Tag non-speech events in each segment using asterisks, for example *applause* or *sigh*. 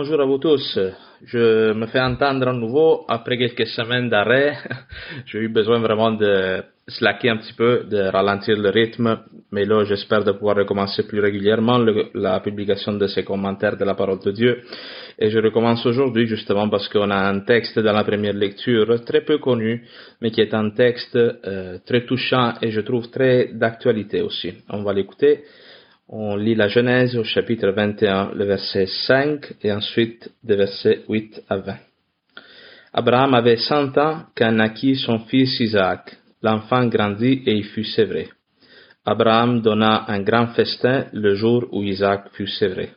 Bonjour à vous tous. Je me fais entendre à nouveau après quelques semaines d'arrêt. *laughs* J'ai eu besoin vraiment de slacker un petit peu, de ralentir le rythme, mais là j'espère de pouvoir recommencer plus régulièrement la publication de ces commentaires de la parole de Dieu. Et je recommence aujourd'hui justement parce qu'on a un texte dans la première lecture très peu connu, mais qui est un texte euh, très touchant et je trouve très d'actualité aussi. On va l'écouter. On lit la Genèse au chapitre 21, le verset 5 et ensuite des versets 8 à 20. Abraham avait cent ans quand naquit son fils Isaac. L'enfant grandit et il fut sévré. Abraham donna un grand festin le jour où Isaac fut sévré.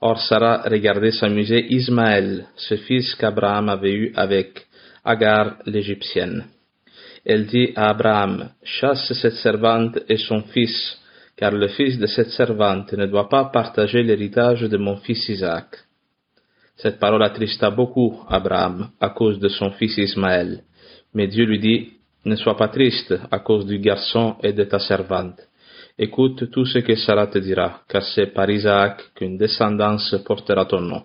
Or Sarah regardait s'amuser Ismaël, ce fils qu'Abraham avait eu avec Agar l'Égyptienne. Elle dit à Abraham, chasse cette servante et son fils, car le fils de cette servante ne doit pas partager l'héritage de mon fils Isaac. Cette parole attrista beaucoup Abraham à cause de son fils Ismaël. Mais Dieu lui dit, ne sois pas triste à cause du garçon et de ta servante. Écoute tout ce que Sarah te dira, car c'est par Isaac qu'une descendance portera ton nom.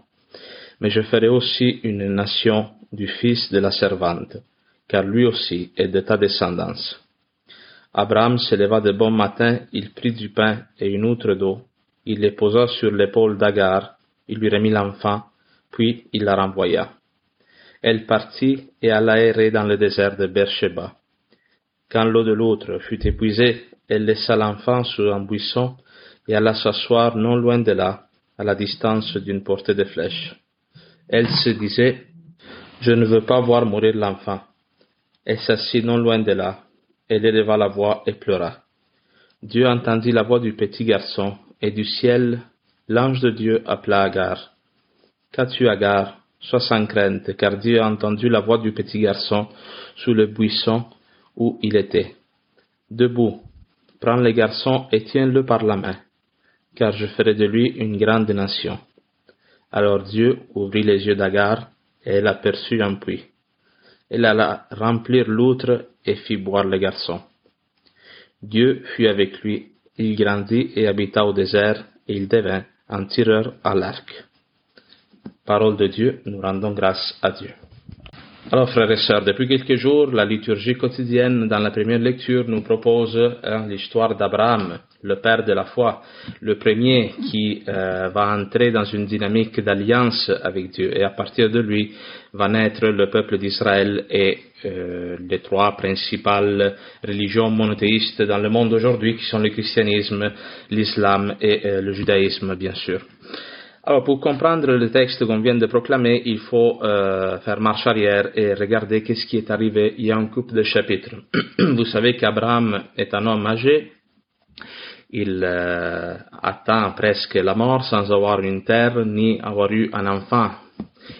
Mais je ferai aussi une nation du fils de la servante, car lui aussi est de ta descendance. Abraham se leva de bon matin, il prit du pain et une outre d'eau, il les posa sur l'épaule d'Agar, il lui remit l'enfant, puis il la renvoya. Elle partit et alla errer dans le désert de Beersheba. Quand l'eau de l'autre fut épuisée, elle laissa l'enfant sur un buisson et alla s'asseoir non loin de là, à la distance d'une portée de flèche. Elle se disait, Je ne veux pas voir mourir l'enfant. Elle s'assit non loin de là, elle éleva la voix et pleura. Dieu entendit la voix du petit garçon, et du ciel, l'ange de Dieu appela Agar. Qu'as-tu, Agar? Sois sans crainte, car Dieu a entendu la voix du petit garçon sous le buisson où il était. Debout, prends le garçon et tiens-le par la main, car je ferai de lui une grande nation. Alors Dieu ouvrit les yeux d'Agar, et elle aperçut un puits. Elle alla remplir l'outre et fit boire le garçon. Dieu fut avec lui, il grandit et habita au désert, et il devint un tireur à l'arc. Parole de Dieu, nous rendons grâce à Dieu. Alors, frères et sœurs, depuis quelques jours, la liturgie quotidienne dans la première lecture nous propose hein, l'histoire d'Abraham, le père de la foi, le premier qui euh, va entrer dans une dynamique d'alliance avec Dieu. Et à partir de lui va naître le peuple d'Israël et euh, les trois principales religions monothéistes dans le monde aujourd'hui, qui sont le christianisme, l'islam et euh, le judaïsme, bien sûr. Alors, pour comprendre le texte qu'on vient de proclamer, il faut euh, faire marche arrière et regarder qu'est-ce qui est arrivé il y a un couple de chapitres. *clears throat* Vous savez qu'Abraham est un homme âgé. Il euh, atteint presque la mort sans avoir une terre ni avoir eu un enfant.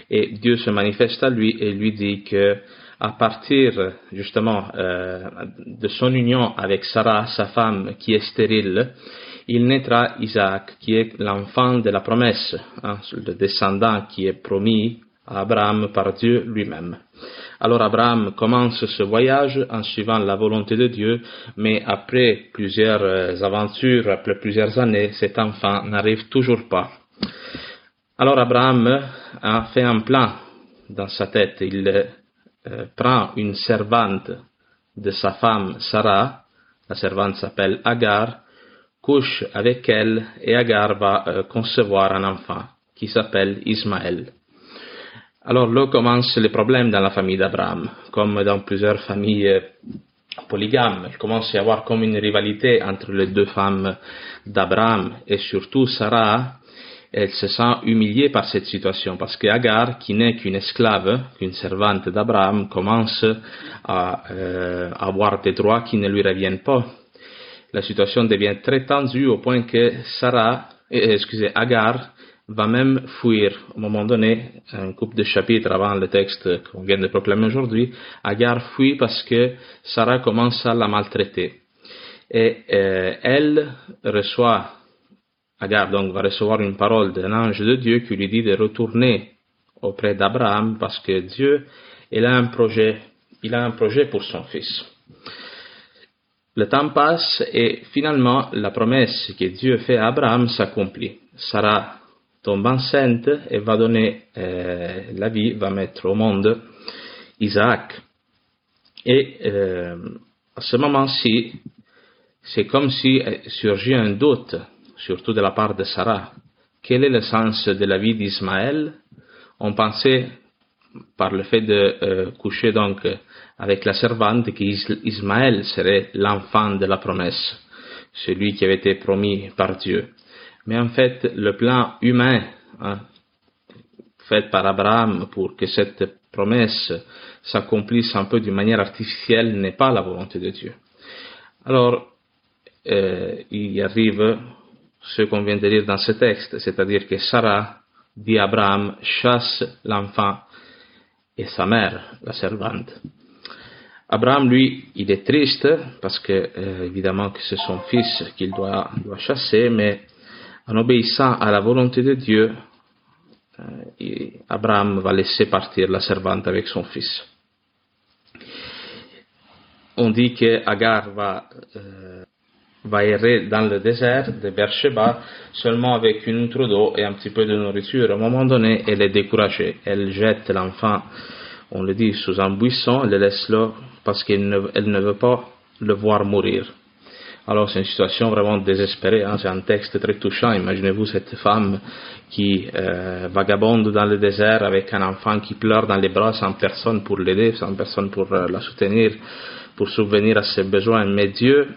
Et Dieu se manifeste à lui et lui dit que à partir justement euh, de son union avec Sarah, sa femme qui est stérile, il naîtra Isaac, qui est l'enfant de la promesse, hein, le descendant qui est promis Abraham par Dieu lui-même. Alors Abraham commence ce voyage en suivant la volonté de Dieu, mais après plusieurs euh, aventures, après plusieurs années, cet enfant n'arrive toujours pas. Alors Abraham a fait un plan dans sa tête. Il euh, prend une servante de sa femme Sarah, la servante s'appelle Agar, couche avec elle et Agar va euh, concevoir un enfant qui s'appelle Ismaël. Alors là commencent les problèmes dans la famille d'Abraham, comme dans plusieurs familles polygames. Il commence à y avoir comme une rivalité entre les deux femmes d'Abraham et surtout Sarah. Elle se sent humiliée par cette situation parce que Agar, qui n'est qu'une esclave, qu'une servante d'Abraham, commence à euh, avoir des droits qui ne lui reviennent pas la situation devient très tendue au point que Sarah, euh, excusez, Agar va même fuir. Au moment donné, un couple de chapitres avant le texte qu'on vient de proclamer aujourd'hui, Agar fuit parce que Sarah commence à la maltraiter. Et euh, elle reçoit Agar donc va recevoir une parole d'un ange de Dieu qui lui dit de retourner auprès d'Abraham parce que Dieu, il a un projet, il a un projet pour son fils. Le temps passe et finalement la promesse que Dieu fait à Abraham s'accomplit. Sarah tombe enceinte et va donner la vie, va mettre au monde Isaac. Et à ce moment-ci, c'est comme si euh, surgit un doute, surtout de la part de Sarah. Quel est le sens de la vie d'Ismaël? On pensait, par le fait de coucher donc avec la servante, qu'Ismaël serait l'enfant de la promesse, celui qui avait été promis par Dieu. Mais en fait, le plan humain hein, fait par Abraham pour que cette promesse s'accomplisse un peu d'une manière artificielle n'est pas la volonté de Dieu. Alors, euh, il arrive ce qu'on vient de lire dans ce texte, c'est-à-dire que Sarah dit à Abraham, chasse l'enfant et sa mère, la servante. Abraham, lui, il est triste parce que, euh, évidemment, que c'est son fils qu'il doit, doit chasser, mais en obéissant à la volonté de Dieu, euh, Abraham va laisser partir la servante avec son fils. On dit que Agar va, euh, va errer dans le désert de Beersheba seulement avec une outre d'eau et un petit peu de nourriture. À un moment donné, elle est découragée. Elle jette l'enfant, on le dit, sous un buisson, elle le laisse là parce qu'elle ne veut pas le voir mourir. Alors c'est une situation vraiment désespérée, hein. c'est un texte très touchant. Imaginez-vous cette femme qui euh, vagabonde dans le désert avec un enfant qui pleure dans les bras sans personne pour l'aider, sans personne pour euh, la soutenir, pour subvenir à ses besoins. Mais Dieu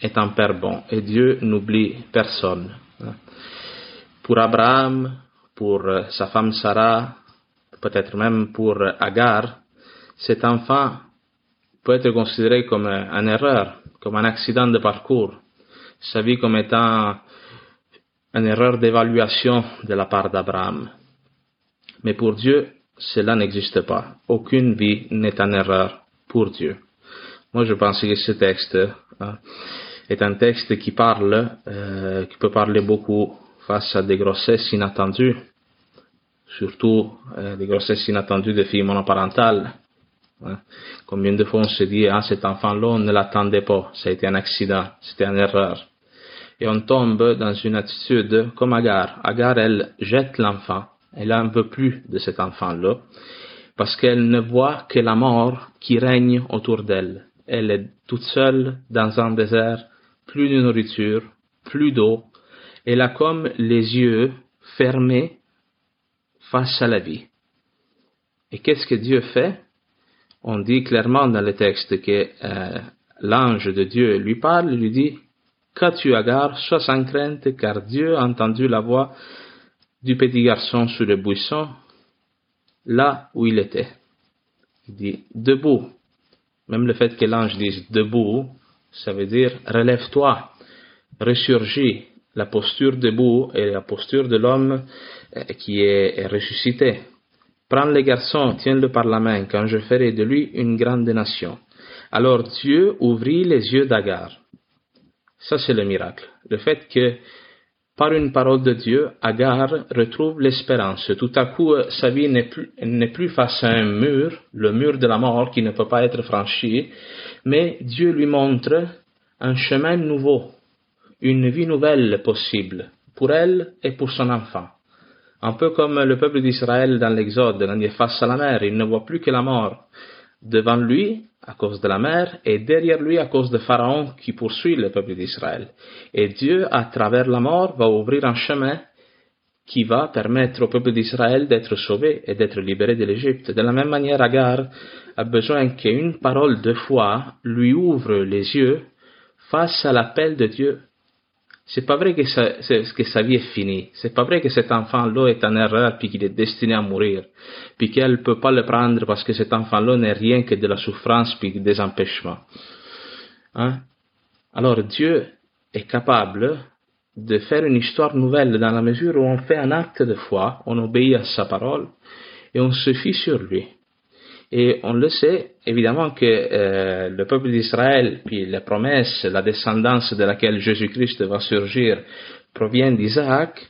est un Père bon et Dieu n'oublie personne. Pour Abraham, pour euh, sa femme Sarah, peut-être même pour Agar, cet enfant peut être considéré comme une erreur, comme un accident de parcours, sa vie comme étant une erreur d'évaluation de la part d'Abraham. Mais pour Dieu, cela n'existe pas. Aucune vie n'est une erreur pour Dieu. Moi, je pense que ce texte hein, est un texte qui parle, euh, qui peut parler beaucoup face à des grossesses inattendues, surtout euh, des grossesses inattendues de filles monoparentales. Combien de fois on se dit, ah, cet enfant-là, on ne l'attendait pas, ça a été un accident, c'était une erreur. Et on tombe dans une attitude comme Agar. Agar, elle jette l'enfant, elle n'en veut plus de cet enfant-là, parce qu'elle ne voit que la mort qui règne autour d'elle. Elle est toute seule dans un désert, plus de nourriture, plus d'eau. Elle a comme les yeux fermés face à la vie. Et qu'est-ce que Dieu fait? On dit clairement dans le texte que euh, l'ange de Dieu lui parle, lui dit, Qu'as-tu, Agar, sois sans crainte, car Dieu a entendu la voix du petit garçon sur le buisson, là où il était. Il dit, debout. Même le fait que l'ange dise debout, ça veut dire relève-toi, ressurgis. La posture debout est la posture de l'homme euh, qui est ressuscité. Prends le garçon, tiens-le par la main, quand je ferai de lui une grande nation. Alors Dieu ouvrit les yeux d'Agar. Ça, c'est le miracle. Le fait que, par une parole de Dieu, Agar retrouve l'espérance. Tout à coup, sa vie n'est plus, plus face à un mur, le mur de la mort qui ne peut pas être franchi, mais Dieu lui montre un chemin nouveau, une vie nouvelle possible, pour elle et pour son enfant. Un peu comme le peuple d'Israël dans l'Exode, quand il face à la mer, il ne voit plus que la mort. Devant lui, à cause de la mer, et derrière lui, à cause de Pharaon qui poursuit le peuple d'Israël. Et Dieu, à travers la mort, va ouvrir un chemin qui va permettre au peuple d'Israël d'être sauvé et d'être libéré de l'Égypte. De la même manière, Agar a besoin qu'une parole de foi lui ouvre les yeux face à l'appel de Dieu c'est pas vrai que sa, que vie est finie. C'est pas vrai que cet enfant-là est en erreur puis qu'il est destiné à mourir. Puis qu'elle peut pas le prendre parce que cet enfant-là n'est rien que de la souffrance puis des empêchements. Hein? Alors Dieu est capable de faire une histoire nouvelle dans la mesure où on fait un acte de foi, on obéit à sa parole et on se fie sur lui. Et on le sait, évidemment que euh, le peuple d'Israël, puis les promesses, la descendance de laquelle Jésus-Christ va surgir, provient d'Isaac,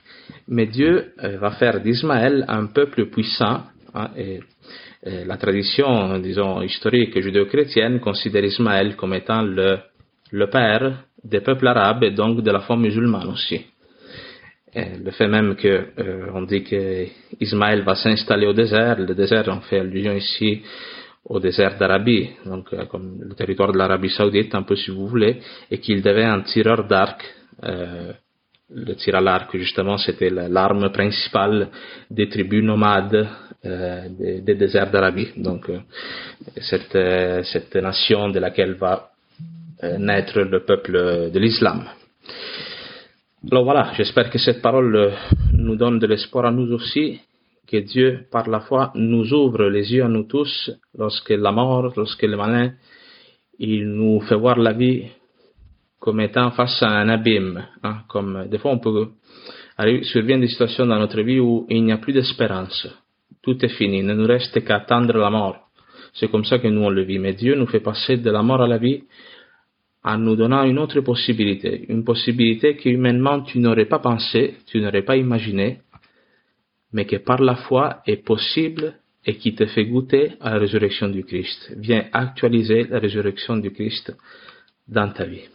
mais Dieu euh, va faire d'Ismaël un peuple puissant. Hein, et, la tradition, disons, historique judéo-chrétienne considère Ismaël comme étant le, le père des peuples arabes et donc de la foi musulmane aussi. Le fait même que euh, on dit que Ismaël va s'installer au désert, le désert on fait allusion ici au désert d'Arabie, donc euh, comme le territoire de l'Arabie saoudite un peu si vous voulez, et qu'il devait un tireur d'arc euh, le tir à l'arc, justement, c'était l'arme principale des tribus nomades euh, des, déserts d'Arabie. Donc, cette, cette nation de laquelle va naître le peuple de l'islam. Alors voilà, j'espère que cette parole nous donne de l'espoir à nous aussi, que Dieu, par la foi, nous ouvre les yeux à nous tous lorsque la mort, lorsque le malin, il nous fait voir la vie comme étant face à un abîme. Hein, comme des fois on peut arriver, survient des situations dans notre vie où il n'y a plus d'espérance. Tout est fini, il ne nous reste qu'à attendre la mort. C'est comme ça que nous on le vit. Mais Dieu nous fait passer de la mort à la vie en nous donnant une autre possibilité, une possibilité que humainement tu n'aurais pas pensé, tu n'aurais pas imaginé, mais qui par la foi est possible et qui te fait goûter à la résurrection du Christ. Viens actualiser la résurrection du Christ dans ta vie.